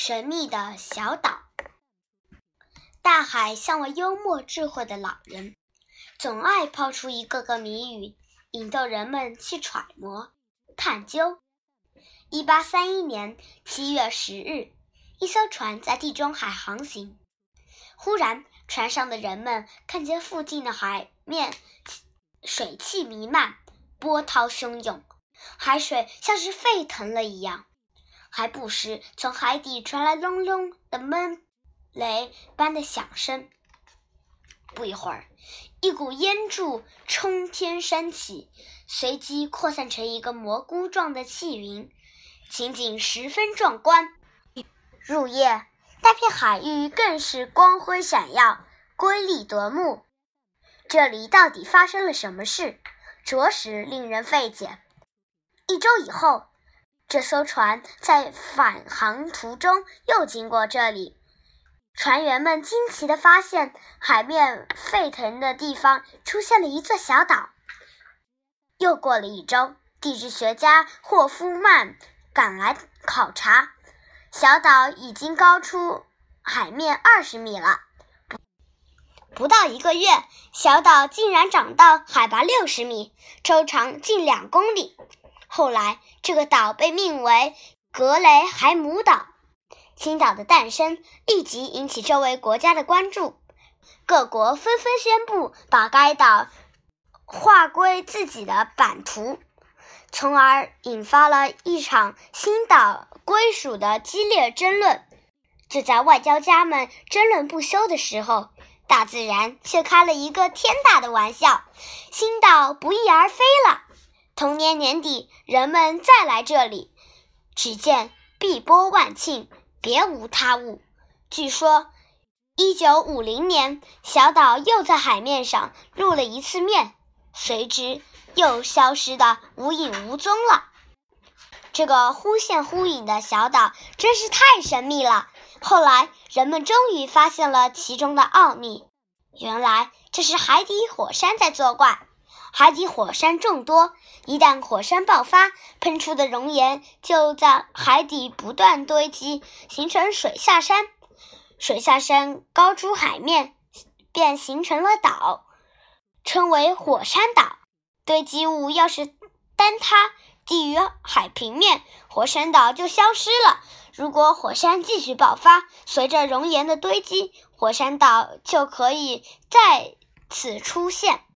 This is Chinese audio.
神秘的小岛。大海像位幽默智慧的老人，总爱抛出一个个谜语，引逗人们去揣摩、探究。一八三一年七月十日，一艘船在地中海航行，忽然，船上的人们看见附近的海面水汽弥漫，波涛汹涌，海水像是沸腾了一样。还不时从海底传来隆隆的闷雷般的响声。不一会儿，一股烟柱冲天升起，随即扩散成一个蘑菇状的气云，情景十分壮观。入夜，大片海域更是光辉闪耀，瑰丽夺目。这里到底发生了什么事，着实令人费解。一周以后。这艘船在返航途中又经过这里，船员们惊奇地发现，海面沸腾的地方出现了一座小岛。又过了一周，地质学家霍夫曼赶来考察，小岛已经高出海面二十米了。不不到一个月，小岛竟然长到海拔六十米，周长近两公里。后来，这个岛被命为格雷海姆岛。新岛的诞生立即引起这位国家的关注，各国纷纷宣布把该岛划归自己的版图，从而引发了一场新岛归属的激烈争论。就在外交家们争论不休的时候，大自然却开了一个天大的玩笑，新岛不翼而飞了。同年年底，人们再来这里，只见碧波万顷，别无他物。据说，一九五零年，小岛又在海面上露了一次面，随之又消失的无影无踪了。这个忽现忽隐的小岛真是太神秘了。后来，人们终于发现了其中的奥秘，原来这是海底火山在作怪。海底火山众多，一旦火山爆发，喷出的熔岩就在海底不断堆积，形成水下山。水下山高出海面，便形成了岛，称为火山岛。堆积物要是坍塌，低于海平面，火山岛就消失了。如果火山继续爆发，随着熔岩的堆积，火山岛就可以再次出现。